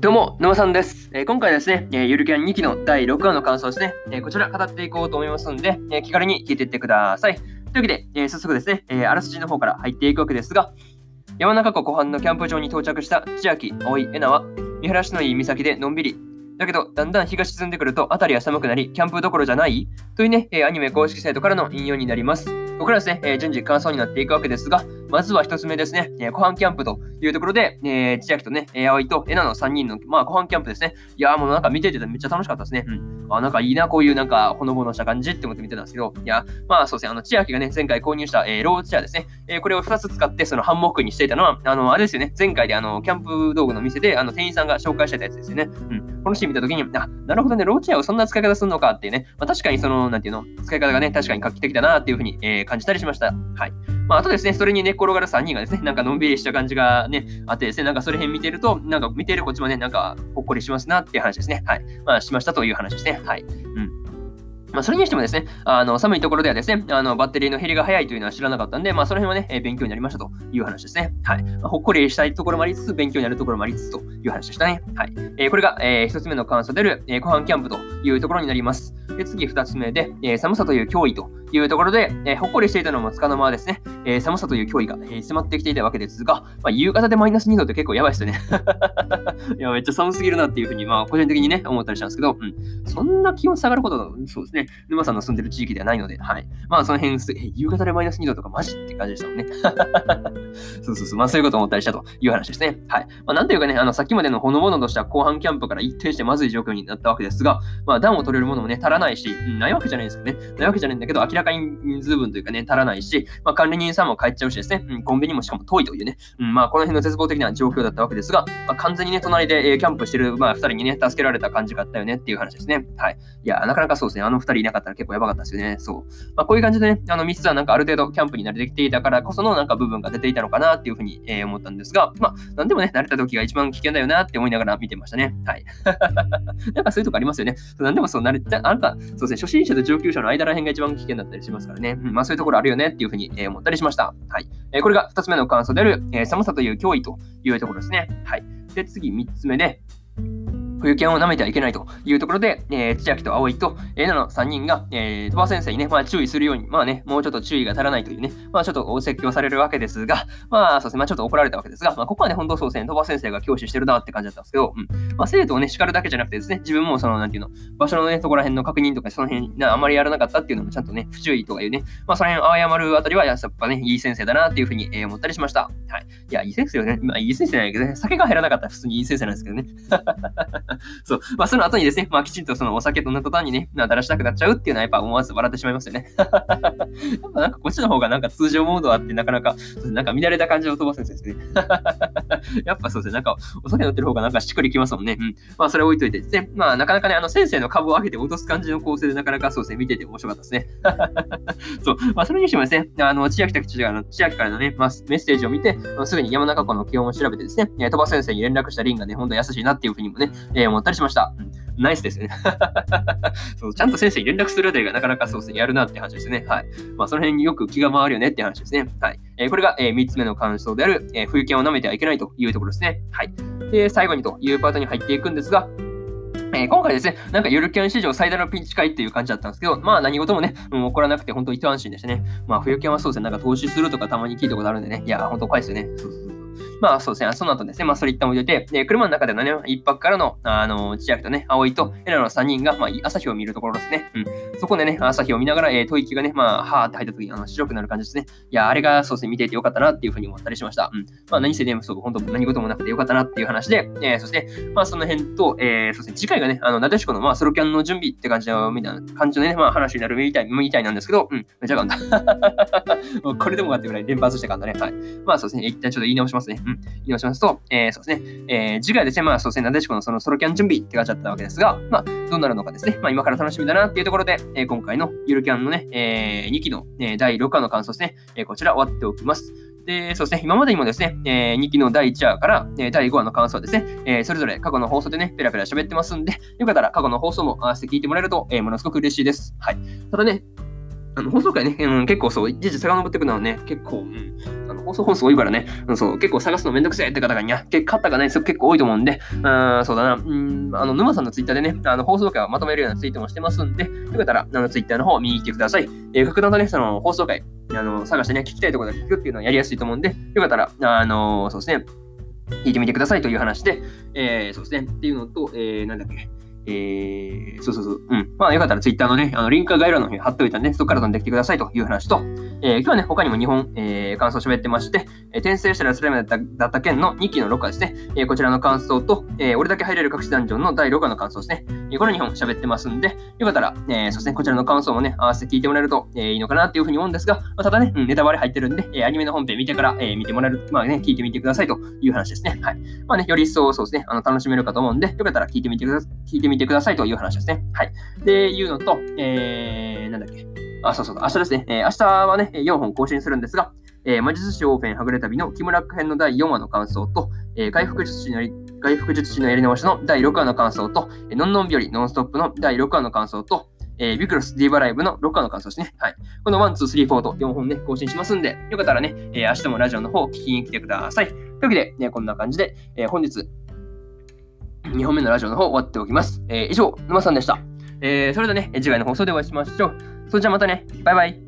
どうも、沼さんです。えー、今回ですね、えー、ゆるキャン2期の第6話の感想ですね、えー、こちら語っていこうと思いますんで、え気軽に聞いていってください。というわけで、え早速ですね、えあらすじの方から入っていくわけですが、山中湖湖畔のキャンプ場に到着した千秋、葵、えなは、見晴らしのいい岬でのんびり、だけど、だんだん日が沈んでくると、辺りは寒くなり、キャンプどころじゃないというね、えアニメ公式サイトからの引用になります。ここからですね、え順次感想になっていくわけですが、まずは一つ目ですね、えー、湖畔キャンプというところで、えー、千秋とね、えー、葵とえなの3人の、まあ、湖畔キャンプですね。いやーもうなんか見ててめっちゃ楽しかったですね。うん。あ、なんかいいな、こういうなんかほのぼのした感じって思って見てたんですけど、いや、まあそうですね、あの、千秋がね、前回購入した、えー、ローチェアですね。えー、これを2つ使ってそのハンモックにしていたのは、あの、あれですよね、前回であの、キャンプ道具の店で、あの、店員さんが紹介してたやつですよね。うん。このシーン見たときに、あ、なるほどね、ローチェアをそんな使い方するのかっていうね、まあ確かにその、なんていうの、使い方がね、確かに画期的だなっていうふうに、えー、感じたりしました。はい。まあ、あとですね、それに寝っ転がる3人がですね、なんかのんびりした感じがね、あってですね、なんかそれ辺見てると、なんか見てるこっちもね、なんかほっこりしますなっていう話ですね。はい。まあ、しましたという話ですね。はい。うん。まあ、それにしてもですね、あの寒いところではですね、あのバッテリーの減りが早いというのは知らなかったんで、まあ、その辺はね、えー、勉強になりましたという話ですね。はい。まあ、ほっこりしたいところもありつつ、勉強になるところもありつつという話でしたね。はい。えー、これが、えー、1つ目の感想である、えー、後半キャンプというところになります。で、次2つ目で、え、寒さという脅威というところで、え、ほっこりしていたのもつかの間ですね、え、寒さという脅威が、え、迫ってきていたわけですが、まあ、夕方でマイナス2度って結構やばいですよね。いや、めっちゃ寒すぎるなっていうふうに、まあ、個人的にね、思ったりしたんですけど、うん。そんな気温下がること、そうですね、沼さんの住んでる地域ではないので、はい。まあ、その辺、え夕方でマイナス2度とかマジって感じでしたもんね。そうそうそう、まあ、そういうことを思ったりしたという話ですね。はい。まあ、なんというかね、あの、さっきまでのほのぼのとした後半キャンプから一転してまずい状況になったわけですが、まあ、暖を取れるものもね、足らないし、うん、ないわけじゃないですよね。ないわけじゃないんだけど、明らかに人数分というかね、足らないし、まあ、管理人さんも帰っちゃうしですね、うん、コンビニもしかも遠いというね、うん、まあ、この辺の絶望的な状況だったわけですが、まあ、完全にね、隣で、えー、キャンプしてる、まあ、二人にね、助けられた感じがあったよねっていう話ですね。はい。いや、なかなかそうですね、あの二人いなかったら結構やばかったですよね。そう。まあ、こういう感じでね、あの、ミスはなんかある程度キャンプに慣れてきていたからこそのなんか部分が出ていたのかなっていうふうに、えー、思ったんですが、まあ、なんでもね、慣れた時が一番危険だよなって思いながら見てましたね。はい。なんかそういうとこありますよね。なんでもそう、慣れて、あなた、そうですね、初心者と上級者の間ら辺が一番危険だったりしますからね。うん、まあそういうところあるよねっていうふうに、えー、思ったりしました。はい。えー、これが2つ目の感想である、えー、寒さという脅威というところですね。はい。で、次3つ目で、冬キャンを舐めてはいけないというところで、えー、千秋と葵と、えー、なの3人が、えー、鳥羽先生にね、まあ注意するように、まあね、もうちょっと注意が足らないというね、まあちょっとお説教されるわけですが、まあそうですね、まあちょっと怒られたわけですが、まあここはね、本当そうですね、鳥羽先生が教師してるなって感じだったんですけど、うん。まあ生徒をね、叱るだけじゃなくてですね、自分もその、なんていうの、場所のね、とこら辺の確認とか、その辺な、あまりやらなかったっていうのもちゃんとね、不注意とかいうね、まあその辺謝るあたりは、やっぱね、いい先生だなっていうふうに、えー、思ったりしました。はい。いや、いい先生よね。まあいい先生じゃないけどね、酒が減らなかったら普通にいい先生なんですけどね。そう。まあその後にですね、まあきちんとそのお酒となった途端にね、なだらしたくなっちゃうっていうのはやっぱ思わず笑ってしまいますよね。やっぱなんかこっちの方がなんか通常モードあってなかなか、なんか乱れた感じを飛ばすんですね。やっぱそうですね、なんかお酒乗ってる方がなんかしっくりきますもんね。うん。まあそれ置いといてですね、まあなかなかね、あの先生の株を上げて落とす感じの構成でなかなかそうですね、見てて面白かったですね。そう。まあそれにしてもですね、あの、千秋千秋からのね、まあ、メッセージを見て、すぐに山中湖の気温を調べてですね、鳥羽先生に連絡したリンがね、ほんと優しいなっていうふうにもね、えー、思ったりしました。うんナイスですね そう。ちゃんと先生に連絡するあたりがなかなかそうですね、やるなって話ですね。はい。まあ、その辺によく気が回るよねって話ですね。はい。えー、これが、えー、3つ目の感想である、えー、冬剣を舐めてはいけないというところですね。はい。で、最後にというパートに入っていくんですが、えー、今回ですね、なんかゆるキャン史上最大のピンチ会っていう感じだったんですけど、まあ何事もね、もう、起こらなくて本当一安心でしたね。まあ冬キャンはそうですね、なんか投資するとかたまに聞いたことあるんでね、いや、本当怖いですよね。そうそうまあそうですね、その後ですね、まあそれ一旦置いといて、で車の中でのね、一泊からの、あの、千秋とね、葵とエラの3人が、まあ朝日を見るところですね。うん。そこでね、朝日を見ながら、えー、吐息がね、まあ、はーって入った時あの白くなる感じですね。いや、あれがそうですね、見ていてよかったなっていうふうに思ったりしました。うん。まあ何せね、そう、本当何事もなくてよかったなっていう話で、えー、そして、まあその辺と、えー、そうですね、次回がね、あの、なでしこの、まあソロキャンの準備って感じの、みたいな感じのね、まあ話になるみたい、みたいなんですけど、うん、めちゃかんだ。これでもかってぐらい連発してかんだね。はい。まあそうですね、一旦ちょっと言い直しますね。うん。言い直しますと、えー、そうですね、えー、次回ですね、まあ、そうですね、なでしこのそのソロキャン準備って感じだったわけですが、まあ、どうなるのかですね、まあ、今から楽しみだなっていうところで、えー、今回のゆるキャンのね、えー、2期の、えー、第6話の感想ですね、えー、こちら終わっておきます。で、そうですね、今までにもですね、えー、2期の第1話から、えー、第5話の感想ですね、えー、それぞれ過去の放送でね、ペラペラ喋ってますん。で、よかったら過去の放送も合わせて聞いてもらえると、えー、ものすごく嬉しいです。はい。ただね、あの放送回ね、うん、結構そう、一時遡っていくのはね、結構、うん、放送本数多いからね、うん、そう結構探すのめんどくせえって方がね、方がね、結構多いと思うんで、うん、そうだな、うん、あの、沼さんのツイッターでね、あの放送回をまとめるようなツイートもしてますんで、よかったら、あのツイッターの方を見に来てください。えー、格段とね、その放送回、あの、探してね、聞きたいところで聞くっていうのはやりやすいと思うんで、よかったら、あの、そうですね、聞いてみてくださいという話で、えー、そうですね、っていうのと、えー、なんだっけ、えー、そうそうそう、うん。まあ、よかったら Twitter のね、あのリンク概要欄の方に貼っておいたんで、そこから飛んできてくださいという話と、えー、今日はね、他にも2本、えー、感想を喋ってまして、えー、転生したらスライムだっただった件の2期の6話ですね、えー、こちらの感想と、えー、俺だけ入れる隠しダンジョンの第6話の感想ですね、えー、この2本喋ってますんで、よかったら、えー、そうですね、こちらの感想もね、合わせて聞いてもらえると、えー、いいのかなっていうふうに思うんですが、まあ、ただね、うん、ネタバレ入ってるんで、えー、アニメの本編見てから、えー、見てもらえる、まあね、聞いてみてくださいという話ですね。はい。まあね、より一層そうですね、あの楽しめるかと思うんで、よかったら聞いてみてください聞いてみてくださいという話ですね。はい。で、いうのと、えー、なんだっけ。あ、そうそう、明日ですね。えー、明日はね、4本更新するんですが、えー、魔術師オーフェンはぐれ旅の木村編の第4話の感想と、えー、回復術師のやり回復術師のやり直しの第6話の感想と、えー、ノンノン日和ノンストップの第6話の感想と、えー、ビクロスディーバライブの6話の感想ですね。はい。この1、2、3、4と4本ね、更新しますんで、よかったらね、えー、明日もラジオの方聞きに来てください。というわけで、ね、こんな感じで、えー、本日、2本目のラジオの方終わっておきます。えー、以上、沼さんでした。えー、それではね、次回の放送でお会いしましょう。それじゃあまたね、バイバイ。